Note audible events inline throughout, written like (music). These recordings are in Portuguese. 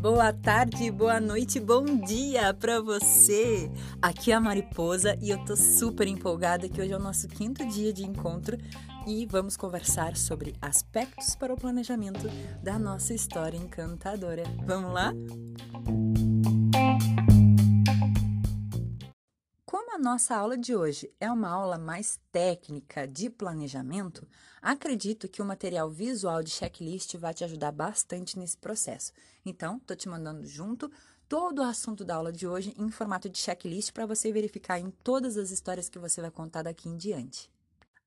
Boa tarde, boa noite, bom dia para você! Aqui é a Mariposa e eu tô super empolgada que hoje é o nosso quinto dia de encontro e vamos conversar sobre aspectos para o planejamento da nossa história encantadora. Vamos lá? Como nossa aula de hoje é uma aula mais técnica de planejamento, acredito que o material visual de checklist vai te ajudar bastante nesse processo. Então, estou te mandando junto todo o assunto da aula de hoje em formato de checklist para você verificar em todas as histórias que você vai contar daqui em diante.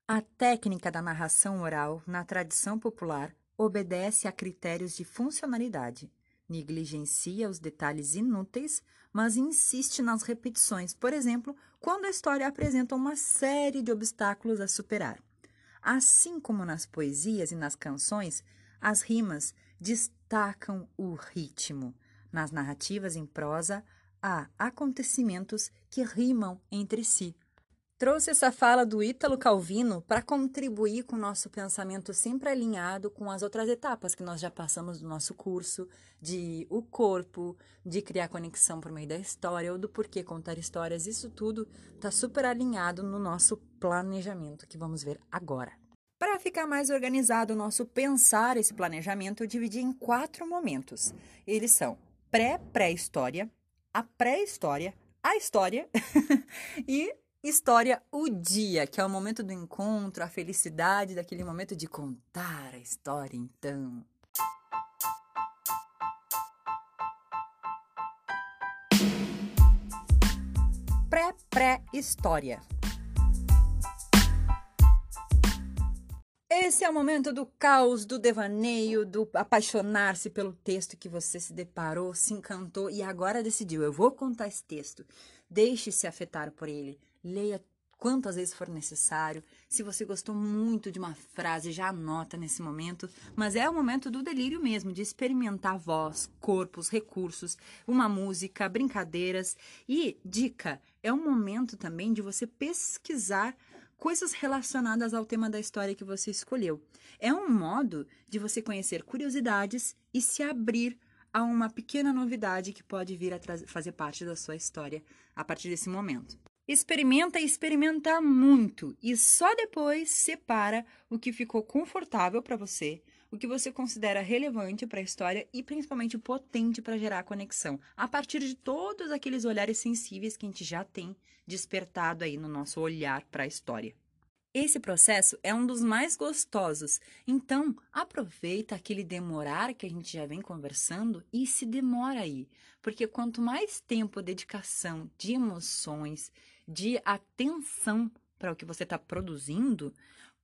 A técnica da narração oral, na tradição popular, obedece a critérios de funcionalidade negligencia os detalhes inúteis, mas insiste nas repetições, por exemplo, quando a história apresenta uma série de obstáculos a superar. Assim como nas poesias e nas canções, as rimas destacam o ritmo. Nas narrativas em prosa, há acontecimentos que rimam entre si. Trouxe essa fala do Ítalo Calvino para contribuir com o nosso pensamento sempre alinhado com as outras etapas que nós já passamos do nosso curso, de o corpo, de criar conexão por meio da história ou do porquê contar histórias. Isso tudo está super alinhado no nosso planejamento que vamos ver agora. Para ficar mais organizado o nosso pensar esse planejamento, eu dividi em quatro momentos. Eles são pré-pré-história, a pré-história, a história (laughs) e História o dia, que é o momento do encontro, a felicidade daquele momento de contar a história, então. Pré-pré-história. Esse é o momento do caos, do devaneio, do apaixonar-se pelo texto que você se deparou, se encantou e agora decidiu: eu vou contar esse texto. Deixe-se afetar por ele leia quantas vezes for necessário. Se você gostou muito de uma frase, já anota nesse momento. Mas é o momento do delírio mesmo, de experimentar voz, corpos, recursos, uma música, brincadeiras. E, dica, é um momento também de você pesquisar coisas relacionadas ao tema da história que você escolheu. É um modo de você conhecer curiosidades e se abrir a uma pequena novidade que pode vir a fazer parte da sua história a partir desse momento. Experimenta e experimenta muito e só depois separa o que ficou confortável para você, o que você considera relevante para a história e principalmente potente para gerar conexão, a partir de todos aqueles olhares sensíveis que a gente já tem despertado aí no nosso olhar para a história. Esse processo é um dos mais gostosos, então aproveita aquele demorar que a gente já vem conversando e se demora aí, porque quanto mais tempo, dedicação, de emoções, de atenção para o que você está produzindo,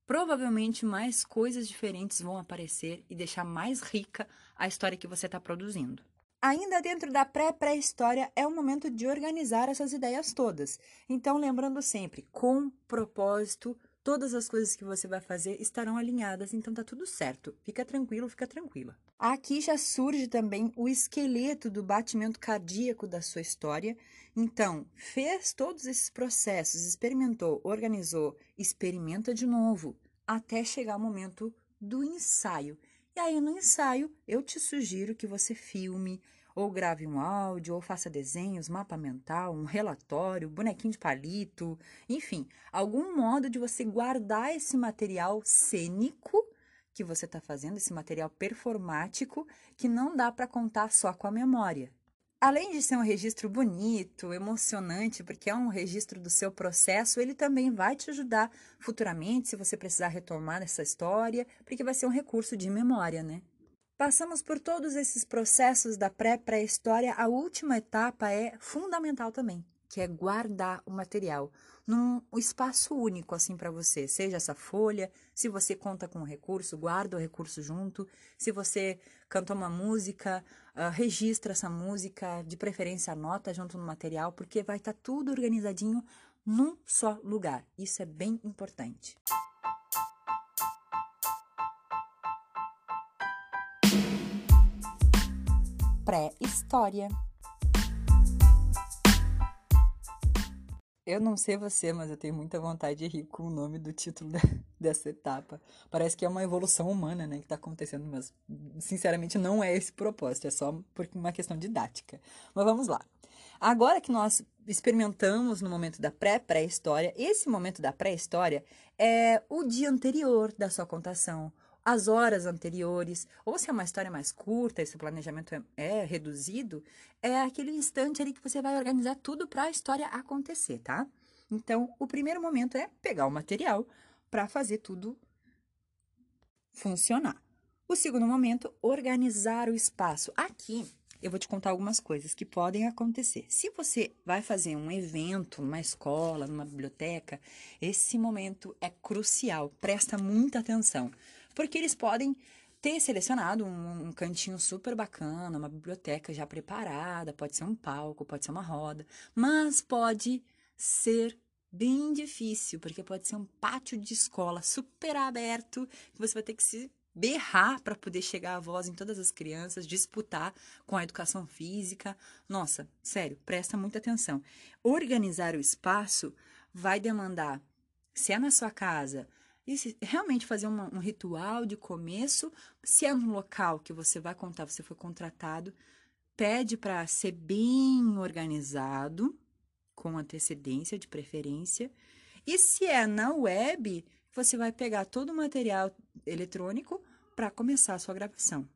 provavelmente mais coisas diferentes vão aparecer e deixar mais rica a história que você está produzindo. Ainda dentro da pré-pré-história é o momento de organizar essas ideias todas. Então, lembrando sempre, com propósito, todas as coisas que você vai fazer estarão alinhadas, então tá tudo certo. Fica tranquilo, fica tranquila. Aqui já surge também o esqueleto do batimento cardíaco da sua história. Então, fez todos esses processos, experimentou, organizou, experimenta de novo, até chegar o momento do ensaio. E aí, no ensaio, eu te sugiro que você filme, ou grave um áudio, ou faça desenhos, mapa mental, um relatório, bonequinho de palito, enfim, algum modo de você guardar esse material cênico que você está fazendo, esse material performático, que não dá para contar só com a memória. Além de ser um registro bonito, emocionante, porque é um registro do seu processo, ele também vai te ajudar futuramente, se você precisar retomar essa história, porque vai ser um recurso de memória, né? Passamos por todos esses processos da pré-pré-história, a última etapa é fundamental também, que é guardar o material num espaço único assim para você, seja essa folha, se você conta com um recurso, guarda o recurso junto, se você cantou uma música, uh, registra essa música, de preferência anota junto no material, porque vai estar tá tudo organizadinho num só lugar. Isso é bem importante. pré-história. Eu não sei você, mas eu tenho muita vontade de rir com o nome do título (laughs) dessa etapa. Parece que é uma evolução humana, né, que está acontecendo, mas sinceramente não é esse propósito, é só por uma questão didática. Mas vamos lá. Agora que nós experimentamos no momento da pré-pré-história, esse momento da pré-história é o dia anterior da sua contação, as horas anteriores, ou se é uma história mais curta, esse planejamento é, é reduzido, é aquele instante ali que você vai organizar tudo para a história acontecer, tá? Então, o primeiro momento é pegar o material para fazer tudo funcionar. O segundo momento, organizar o espaço. Aqui, eu vou te contar algumas coisas que podem acontecer. Se você vai fazer um evento numa escola, numa biblioteca, esse momento é crucial. Presta muita atenção, porque eles podem ter selecionado um, um, cantinho super bacana, uma biblioteca já preparada, pode ser um palco, pode ser uma roda, mas pode ser bem difícil, porque pode ser um pátio de escola super aberto, que você vai ter que se berrar para poder chegar a voz em todas as crianças, disputar com a educação física. Nossa, sério, presta muita atenção. Organizar o espaço vai demandar, se é na sua casa, e se, realmente fazer uma, um ritual de começo, se é no local que você vai contar, você foi contratado, pede para ser bem organizado, com antecedência de preferência. E se é na web, você vai pegar todo o material eletrônico para começar a sua gravação.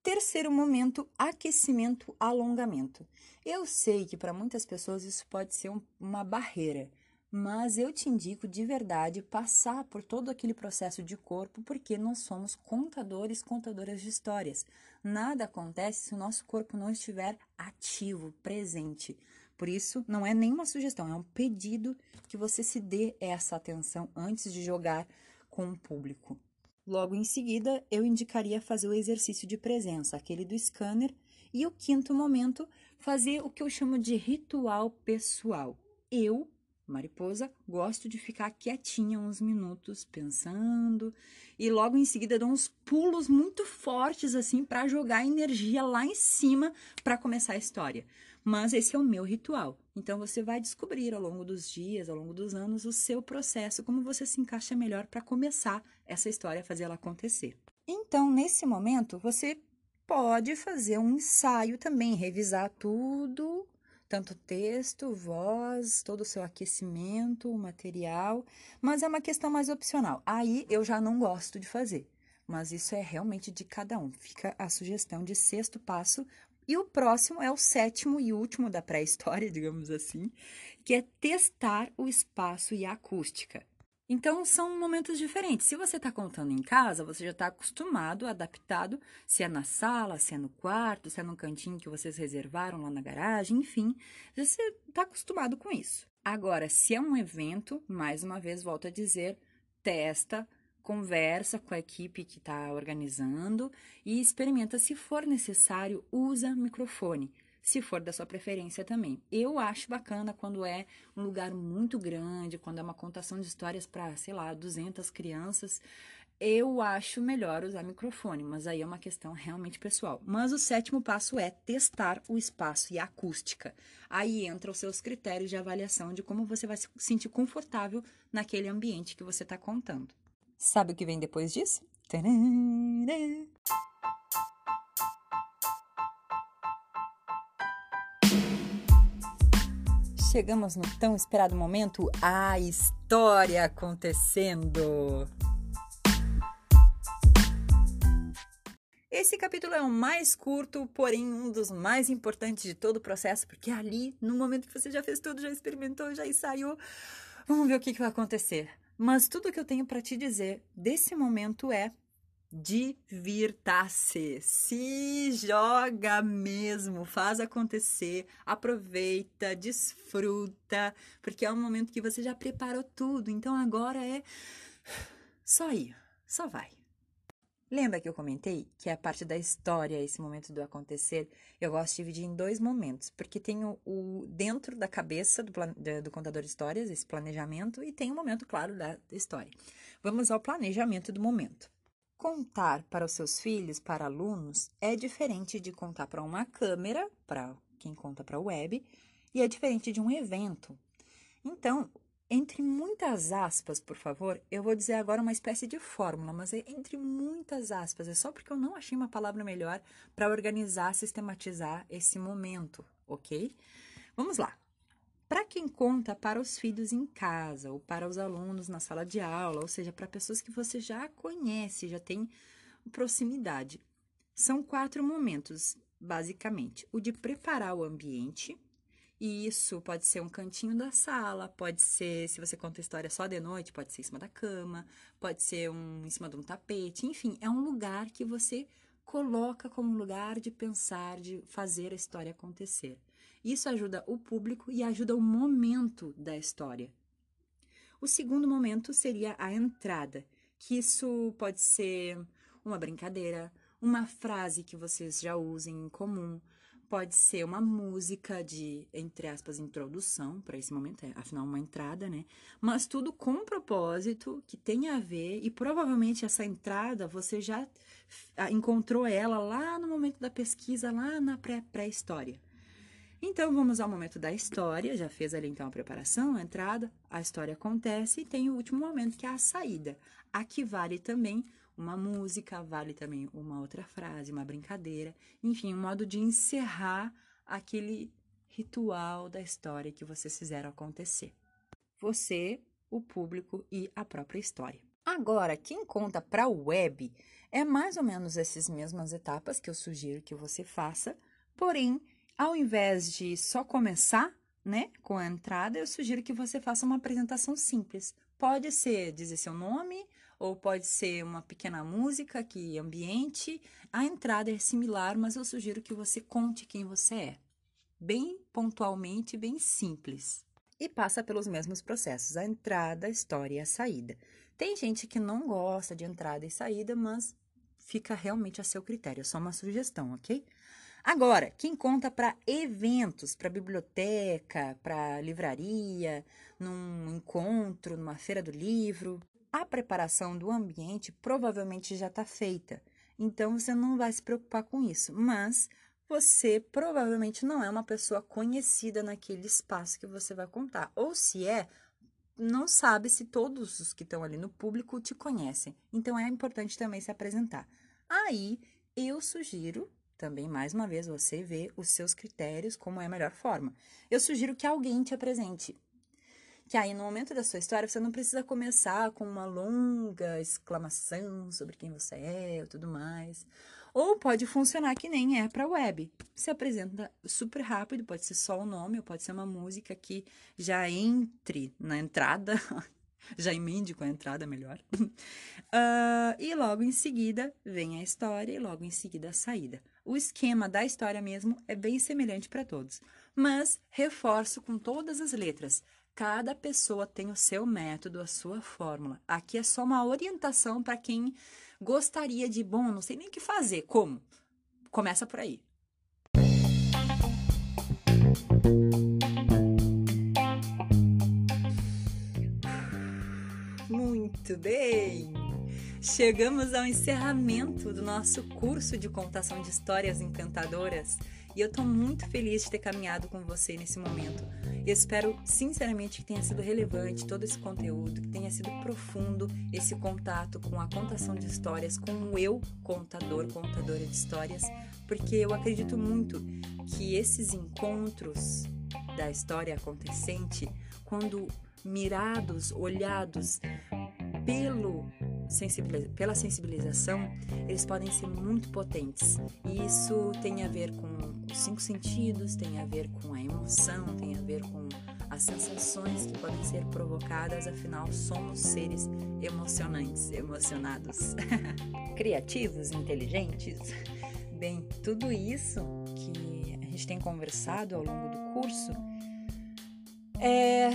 Terceiro momento, aquecimento, alongamento. Eu sei que para muitas pessoas isso pode ser um, uma barreira, mas eu te indico de verdade passar por todo aquele processo de corpo, porque nós somos contadores, contadoras de histórias. Nada acontece se o nosso corpo não estiver ativo, presente. Por isso, não é nenhuma sugestão, é um pedido que você se dê essa atenção antes de jogar com o público. Logo em seguida, eu indicaria fazer o exercício de presença, aquele do scanner, e o quinto momento, fazer o que eu chamo de ritual pessoal. Eu, mariposa, gosto de ficar quietinha uns minutos pensando e logo em seguida dou uns pulos muito fortes assim para jogar energia lá em cima para começar a história. Mas esse é o meu ritual. Então você vai descobrir ao longo dos dias, ao longo dos anos, o seu processo, como você se encaixa melhor para começar essa história, fazer ela acontecer. Então, nesse momento, você pode fazer um ensaio também, revisar tudo, tanto texto, voz, todo o seu aquecimento, o material, mas é uma questão mais opcional. Aí eu já não gosto de fazer mas isso é realmente de cada um. Fica a sugestão de sexto passo e o próximo é o sétimo e último da pré-história, (laughs) digamos assim, que é testar o espaço e a acústica. Então, são momentos diferentes. Se você está contando em casa, você já está acostumado, adaptado, se é na sala, se é no quarto, se é no cantinho que vocês reservaram lá na garagem, enfim, você está acostumado com isso. Agora, se é um evento, mais uma vez, volto a dizer, testa conversa com a equipe que está organizando e experimenta. Se for necessário, usa microfone, se for da sua preferência também. Eu acho bacana quando é um lugar muito grande, quando é uma contação de histórias para, sei lá, 200 crianças. Eu acho melhor usar microfone, mas aí é uma questão realmente pessoal. Mas o sétimo passo é testar o espaço e a acústica. Aí entra os seus critérios de avaliação de como você vai se sentir confortável naquele ambiente que você está contando. Sabe o que vem depois disso? Chegamos no tão esperado momento, a história acontecendo. Esse capítulo é o mais curto, porém um dos mais importantes de todo o processo, porque ali, no momento que você já fez tudo, já experimentou, já ensaiou, vamos ver o que, que vai acontecer. Mas tudo que eu tenho para te dizer desse momento é divirta-se, se joga mesmo, faz acontecer, aproveita, desfruta, porque é um momento que você já preparou tudo, então agora é só ir, só vai. Lembra que eu comentei que a parte da história, esse momento do acontecer, eu gosto de dividir em dois momentos, porque tem o, o dentro da cabeça do, do, contador de histórias, esse planejamento, e tem o momento, claro, da história. Vamos ao planejamento do momento. Contar para os seus filhos, para alunos, é diferente de contar para uma câmera, para quem conta para a web, e é diferente de um evento. Então, entre muitas aspas, por favor, eu vou dizer agora uma espécie de fórmula, mas é entre muitas aspas, é só porque eu não achei uma palavra melhor para organizar, sistematizar esse momento, ok? Vamos lá. Para quem conta para os filhos em casa, ou para os alunos na sala de aula, ou seja, para pessoas que você já conhece, já tem proximidade. São quatro momentos, basicamente: o de preparar o ambiente, e isso pode ser um cantinho da sala, pode ser, se você conta a história só de noite, pode ser em cima da cama, pode ser um, em cima de um tapete, enfim, é um lugar que você coloca como lugar de pensar, de fazer a história acontecer. Isso ajuda o público e ajuda o momento da história. O segundo momento seria a entrada, que isso pode ser uma brincadeira, uma frase que vocês já usem em comum, pode ser uma música de, entre aspas, introdução para esse momento, é, afinal, uma entrada, né? Mas tudo com um propósito que tem a ver, e provavelmente essa entrada você já encontrou ela lá no momento da pesquisa, lá na pré-história. Então, vamos ao momento da história. Já fez ali então a preparação, a entrada, a história acontece e tem o último momento que é a saída. Aqui vale também uma música, vale também uma outra frase, uma brincadeira, enfim, um modo de encerrar aquele ritual da história que vocês fizeram acontecer. Você, o público e a própria história. Agora, quem conta para o web é mais ou menos essas mesmas etapas que eu sugiro que você faça, porém ao invés de só começar, né, com a entrada, eu sugiro que você faça uma apresentação simples. Pode ser dizer seu nome, ou pode ser uma pequena música que ambiente. A entrada é similar, mas eu sugiro que você conte quem você é. Bem pontualmente, bem simples. E passa pelos mesmos processos: a entrada, a história e a saída. Tem gente que não gosta de entrada e saída, mas fica realmente a seu critério. É só uma sugestão, ok? Agora, quem conta para eventos, para biblioteca, para livraria, num encontro, numa feira do livro, a preparação do ambiente provavelmente já está feita. Então você não vai se preocupar com isso, mas você provavelmente não é uma pessoa conhecida naquele espaço que você vai contar. Ou se é, não sabe se todos os que estão ali no público te conhecem. Então é importante também se apresentar. Aí eu sugiro também, mais uma vez, você vê os seus critérios como é a melhor forma. Eu sugiro que alguém te apresente. Que aí, no momento da sua história, você não precisa começar com uma longa exclamação sobre quem você é e tudo mais. Ou pode funcionar que nem é para web. Se apresenta super rápido, pode ser só o nome, ou pode ser uma música que já entre na entrada, (laughs) já emende com a entrada melhor. uh, (laughs) e logo em seguida vem a história e logo em seguida a saída. O esquema da história mesmo é bem semelhante para todos, mas reforço com todas as letras. Cada pessoa tem o seu método, a sua fórmula. Aqui é só uma orientação para quem gostaria de, bom, não sei nem o que fazer. Como? Começa por aí. Muito bem! Chegamos ao encerramento do nosso curso de contação de histórias encantadoras e eu estou muito feliz de ter caminhado com você nesse momento. Eu espero sinceramente que tenha sido relevante todo esse conteúdo, que tenha sido profundo esse contato com a contação de histórias, com o eu contador, contadora de histórias, porque eu acredito muito que esses encontros da história acontecente, quando mirados, olhados pelo pela sensibilização, eles podem ser muito potentes. E isso tem a ver com os cinco sentidos, tem a ver com a emoção, tem a ver com as sensações que podem ser provocadas, afinal, somos seres emocionantes, emocionados, (laughs) criativos, inteligentes. Bem, tudo isso que a gente tem conversado ao longo do curso é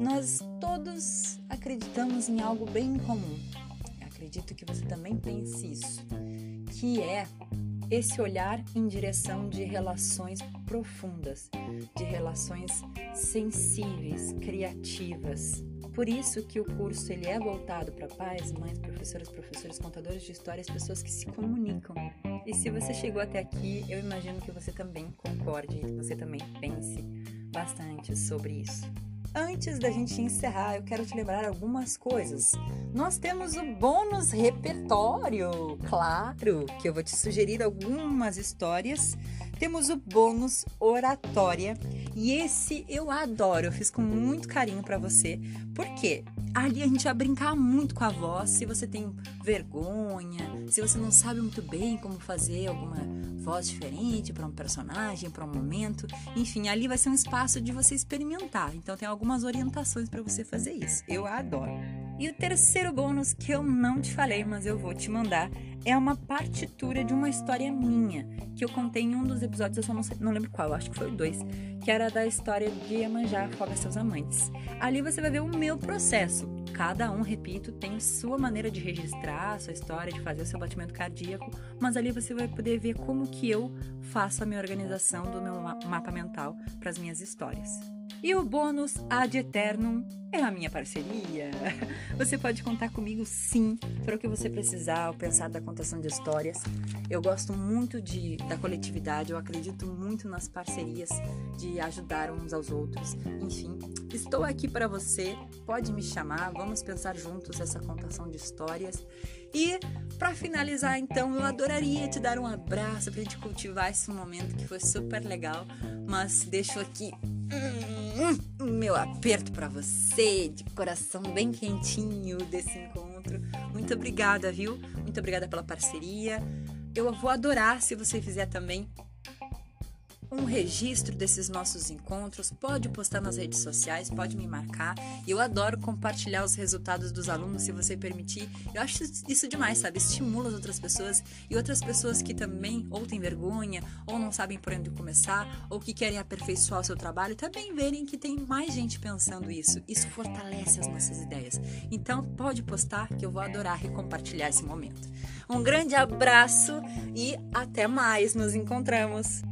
nós todos acreditamos em algo bem comum. Acredito que você também pense isso, que é esse olhar em direção de relações profundas, de relações sensíveis, criativas. Por isso que o curso ele é voltado para pais, mães, professores, professores, contadores de histórias, pessoas que se comunicam. E se você chegou até aqui, eu imagino que você também concorde, você também pense bastante sobre isso. Antes da gente encerrar, eu quero te lembrar algumas coisas. Nós temos o bônus repertório, claro, que eu vou te sugerir algumas histórias. Temos o bônus oratória e esse eu adoro, eu fiz com muito carinho para você, porque ali a gente vai brincar muito com a voz. Se você tem vergonha, se você não sabe muito bem como fazer alguma voz diferente para um personagem, para um momento, enfim, ali vai ser um espaço de você experimentar. Então tem algumas orientações para você fazer isso. Eu adoro. E o terceiro bônus que eu não te falei, mas eu vou te mandar, é uma partitura de uma história minha, que eu contei em um dos episódios, eu só não, sei, não lembro qual, acho que foi o dois, que era da história de Iemanjá Afoga Seus Amantes. Ali você vai ver o meu processo. Cada um, repito, tem sua maneira de registrar a sua história, de fazer o seu batimento cardíaco, mas ali você vai poder ver como que eu faço a minha organização do meu mapa mental para as minhas histórias. E o bônus ad eternum é a minha parceria. (laughs) Você pode contar comigo sim para o que você precisar ao pensar da contação de histórias. Eu gosto muito de, da coletividade, eu acredito muito nas parcerias, de ajudar uns aos outros. Enfim, estou aqui para você, pode me chamar, vamos pensar juntos essa contação de histórias. E para finalizar, então, eu adoraria te dar um abraço para a gente cultivar esse momento que foi super legal, mas deixo aqui hum, meu aperto para você, de coração bem quentinho desse encontro. Muito obrigada, viu? Muito obrigada pela parceria. Eu vou adorar se você fizer também um registro desses nossos encontros, pode postar nas redes sociais, pode me marcar. Eu adoro compartilhar os resultados dos alunos, se você permitir. Eu acho isso demais, sabe? Estimula as outras pessoas e outras pessoas que também ou têm vergonha, ou não sabem por onde começar, ou que querem aperfeiçoar o seu trabalho, também verem que tem mais gente pensando isso. Isso fortalece as nossas ideias. Então, pode postar que eu vou adorar compartilhar esse momento. Um grande abraço e até mais. Nos encontramos.